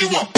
you want.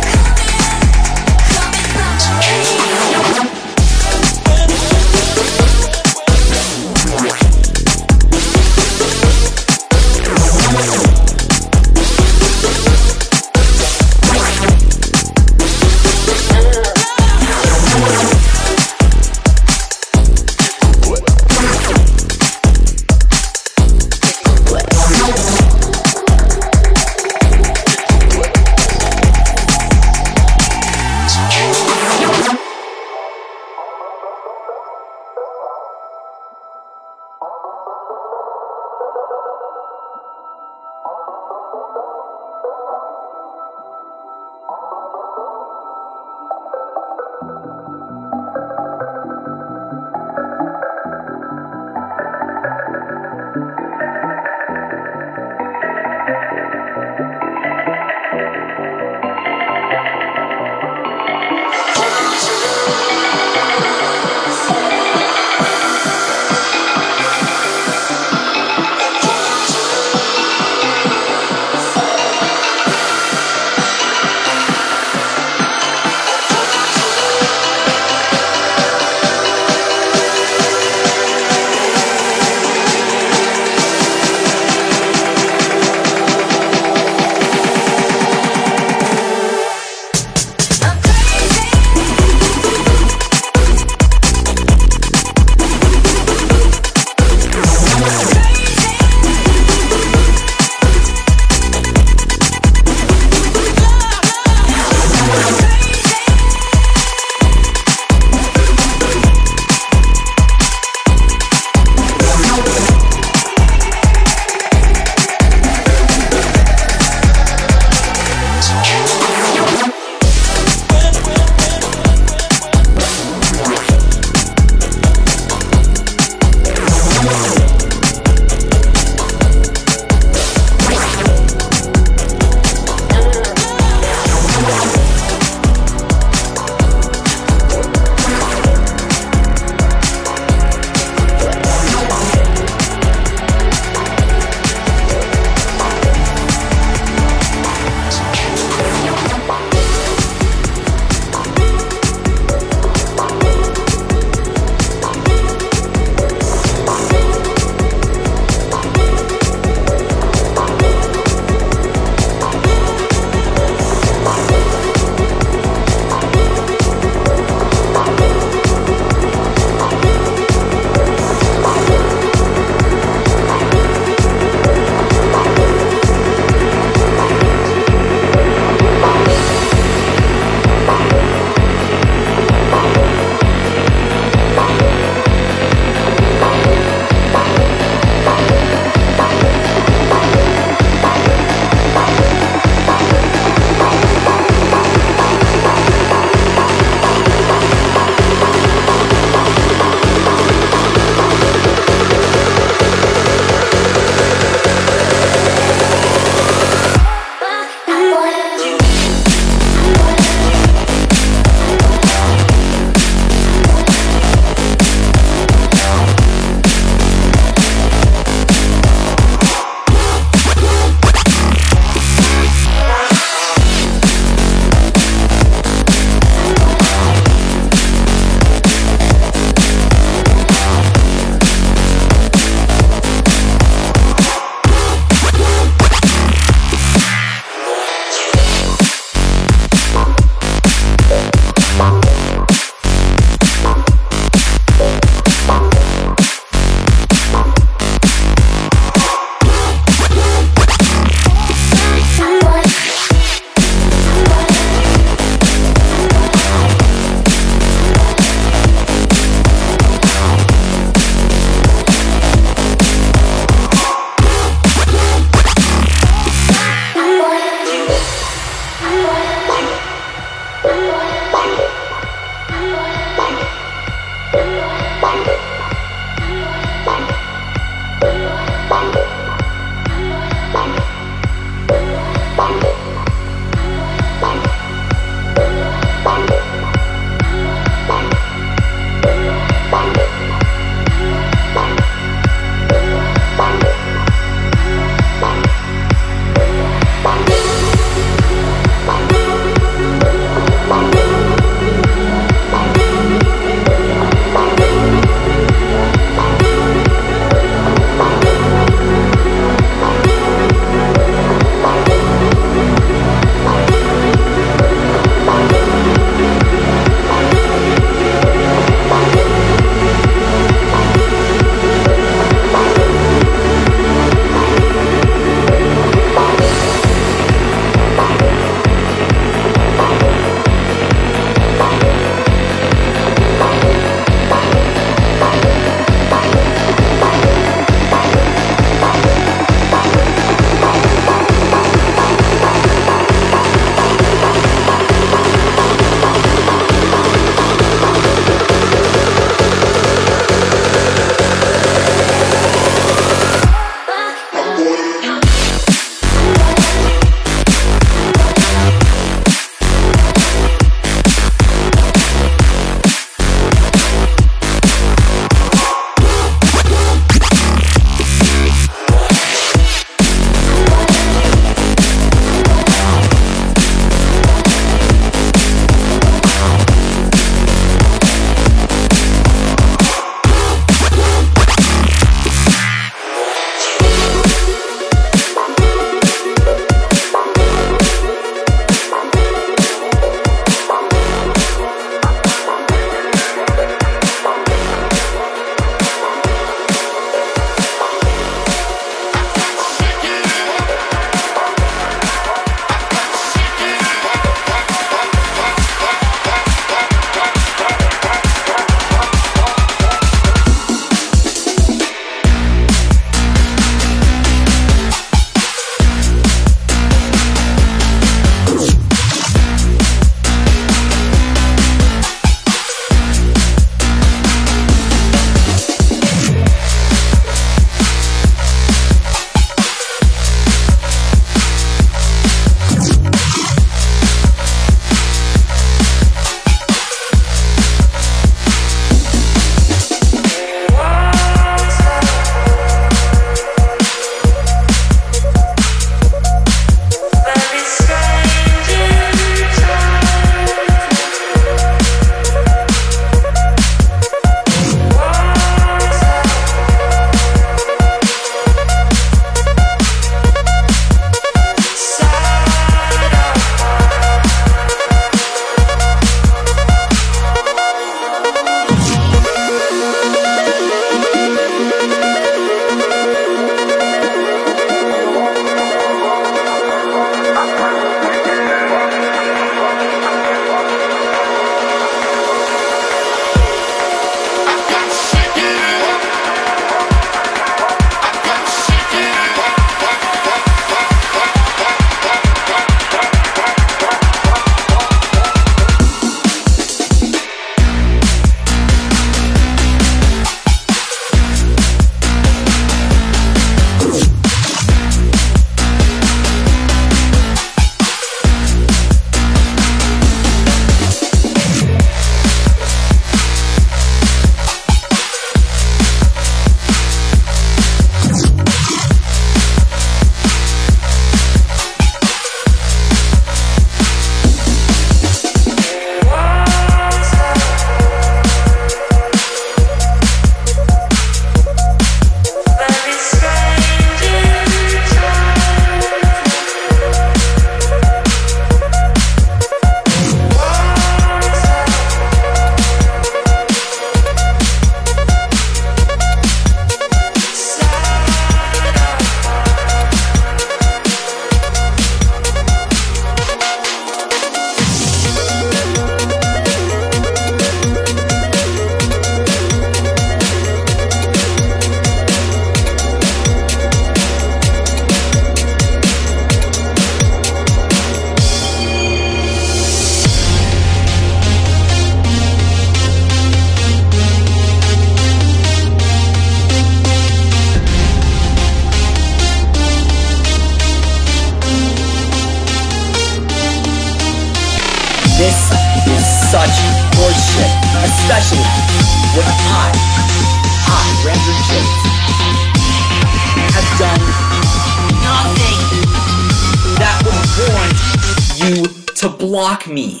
To block me.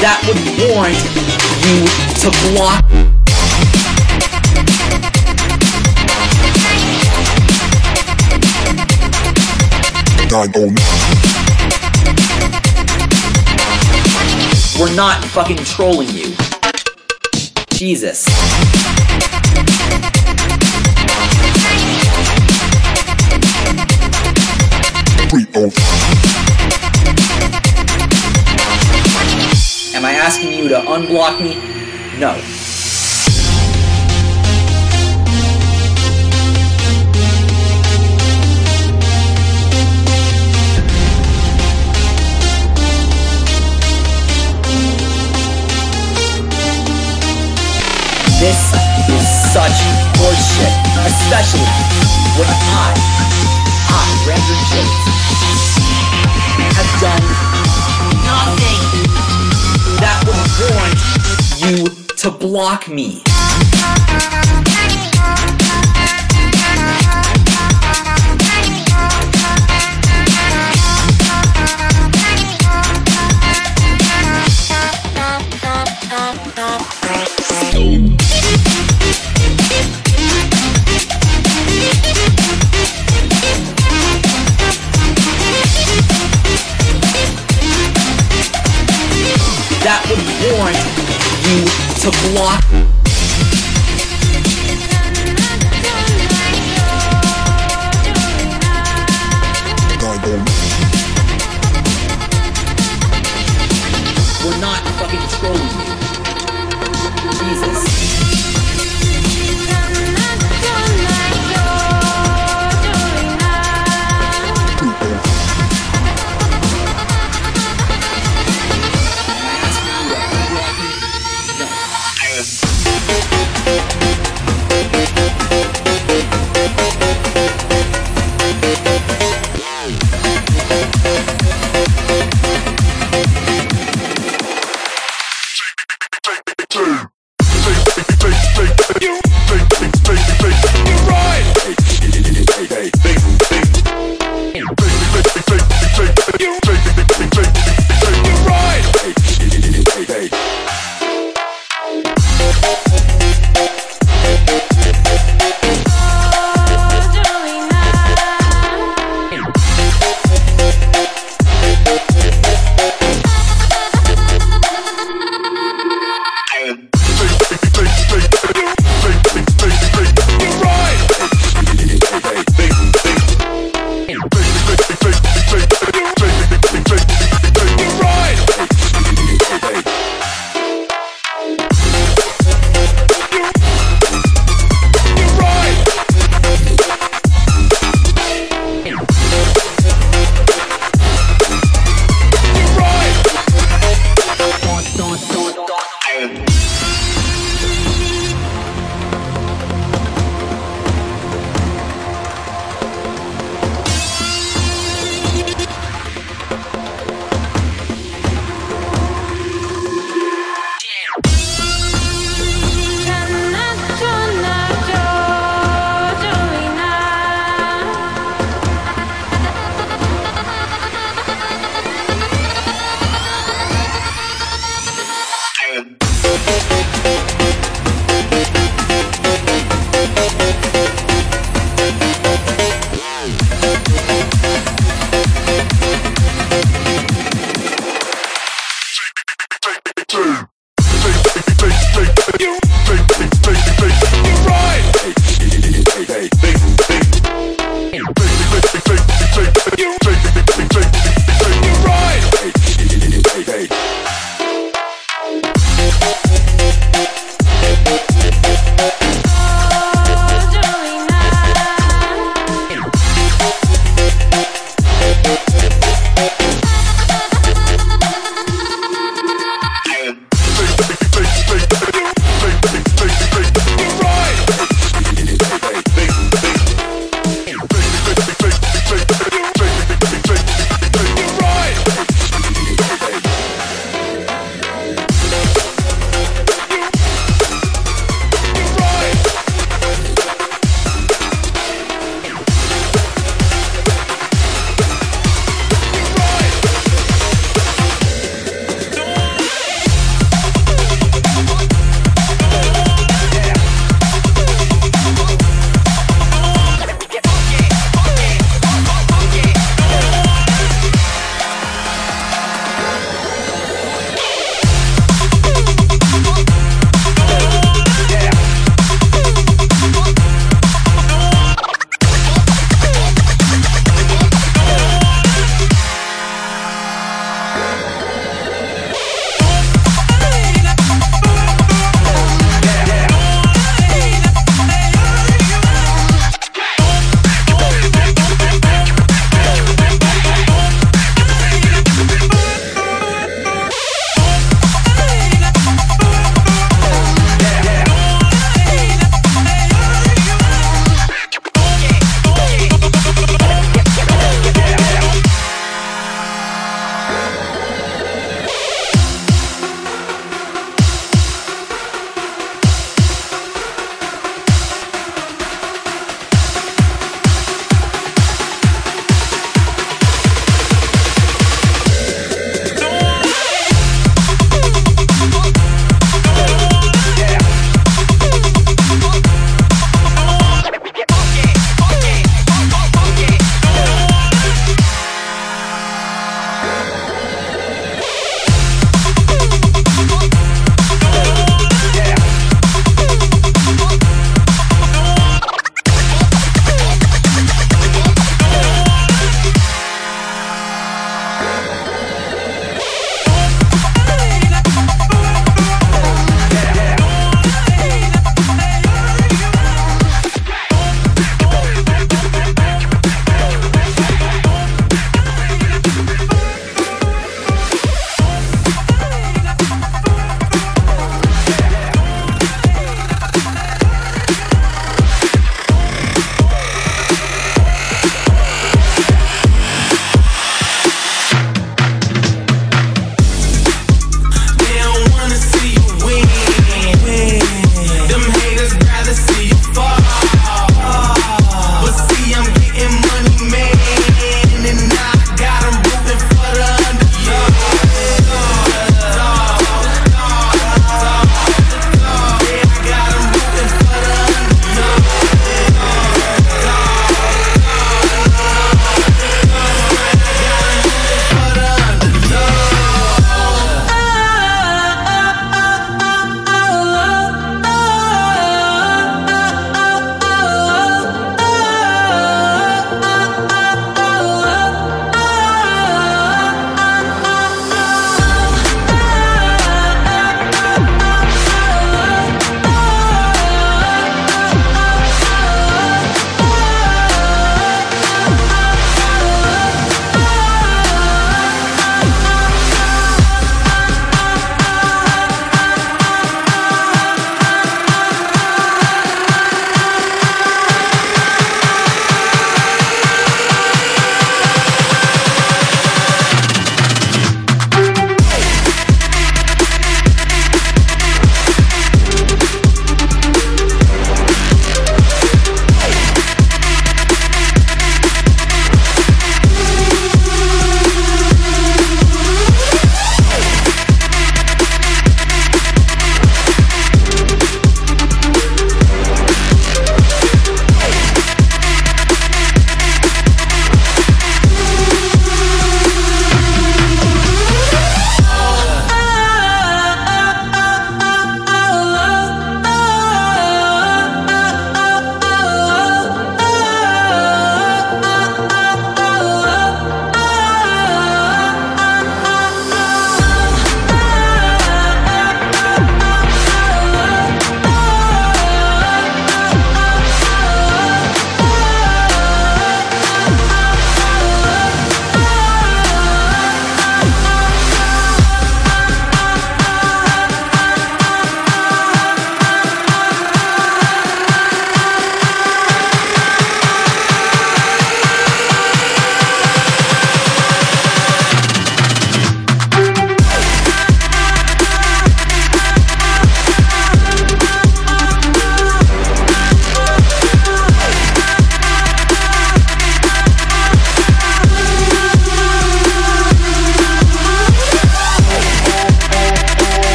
That would warrant you to block Nine oh nine. We're not fucking trolling you. Jesus. Am I asking you to unblock me? No. This is such horseshit. Especially when I, I, Brandon James, have done nothing that would warrant you to block me. That would warrant you to nine. We're not fucking trolling you. Jesus.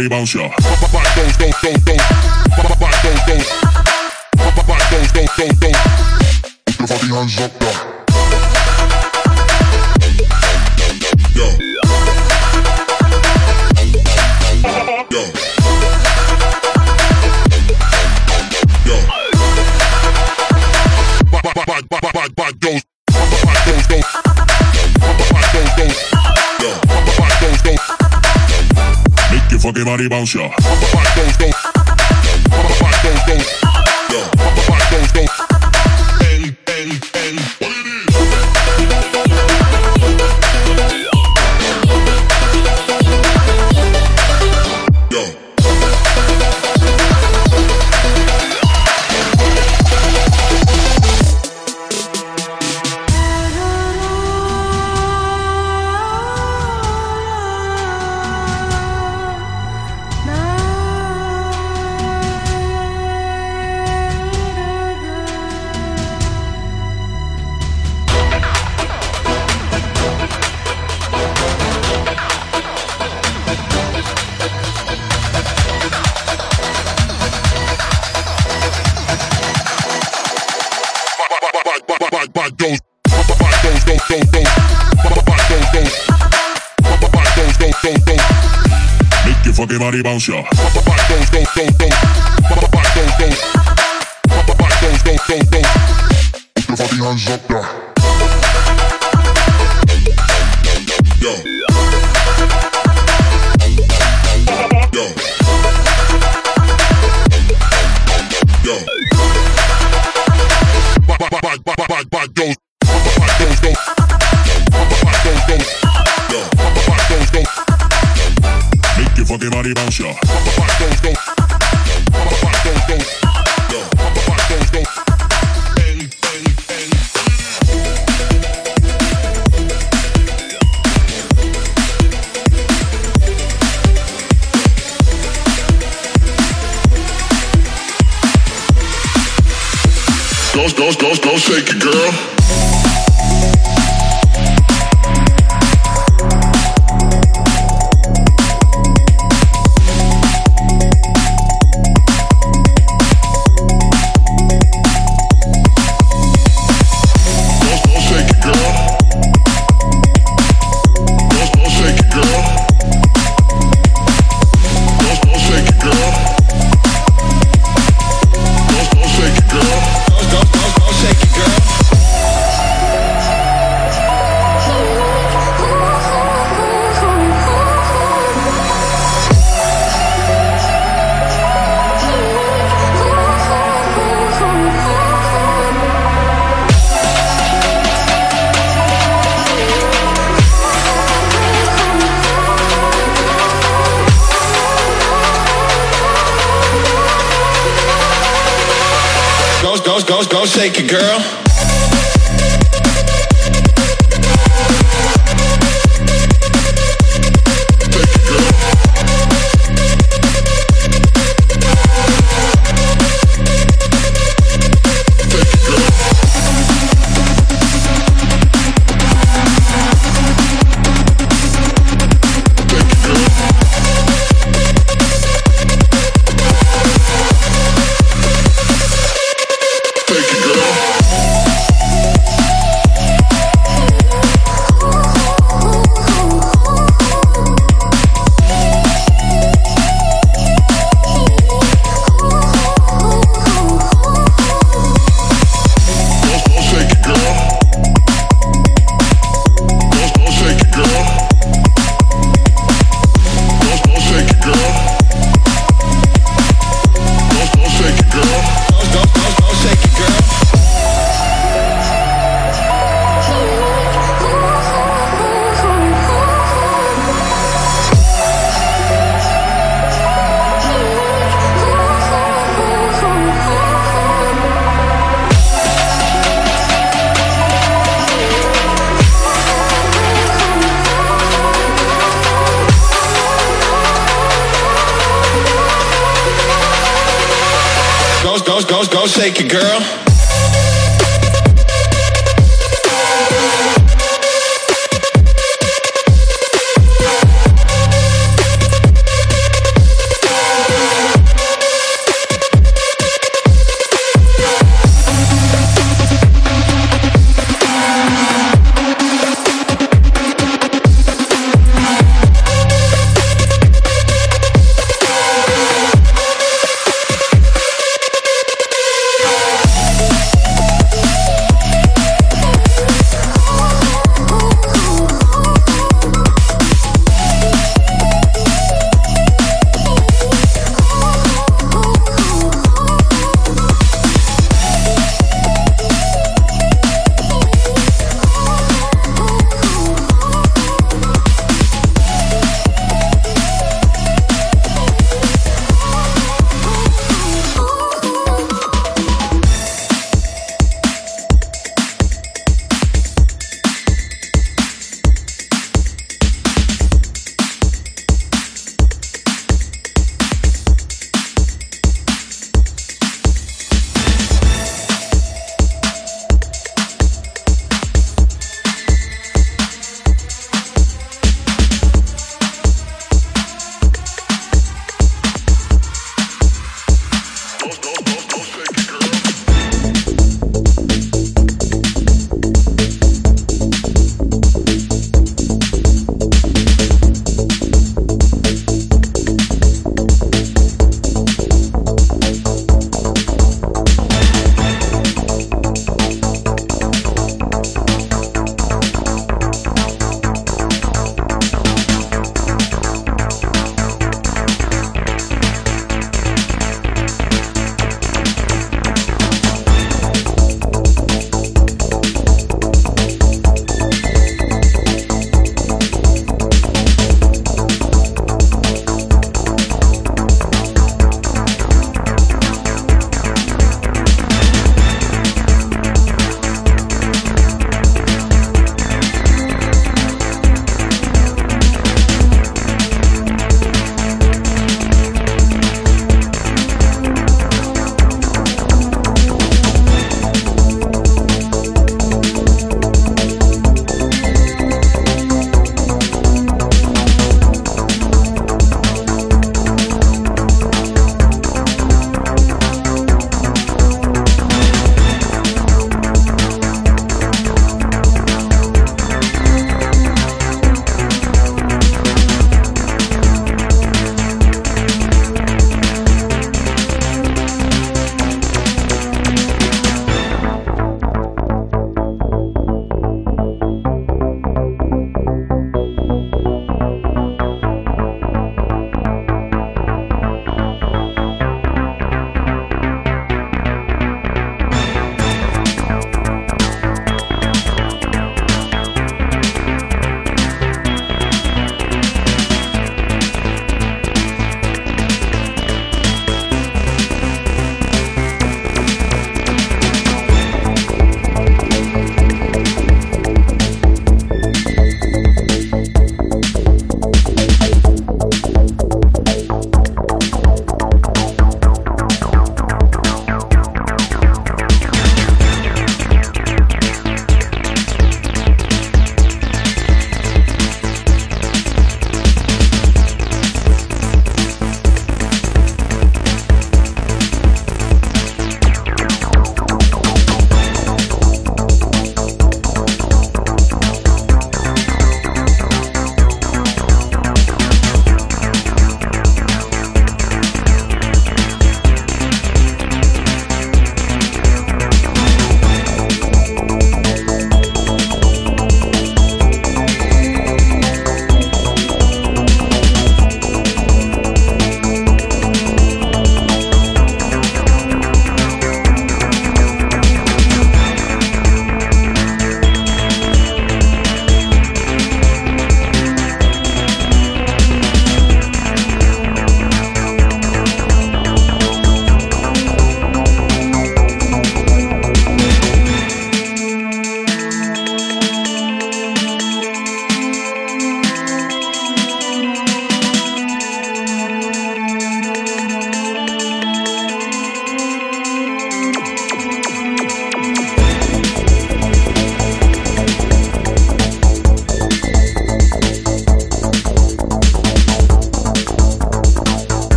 body bounce ya. Put your fucking hands up. body bounce ya. The those, those. Don't, don't, don't, don't shake it, girl. don't shake it, girl. go, shake it, girl.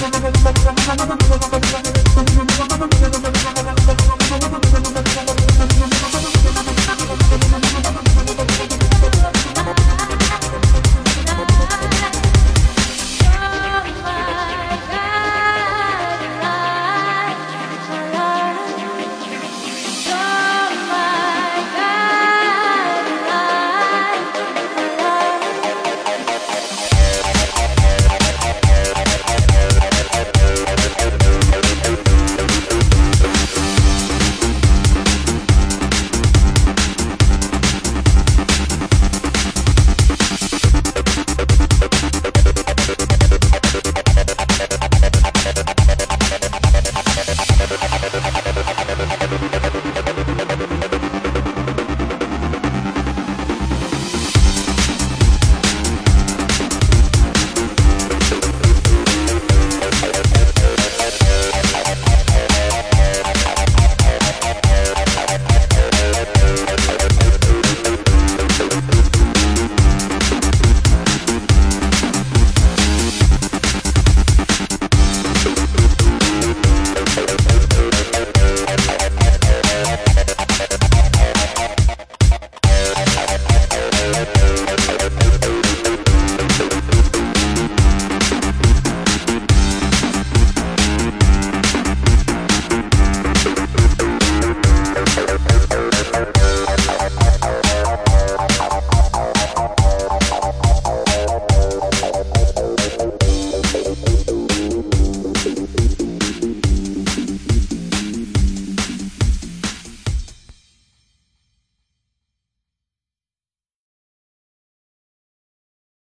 Thank you.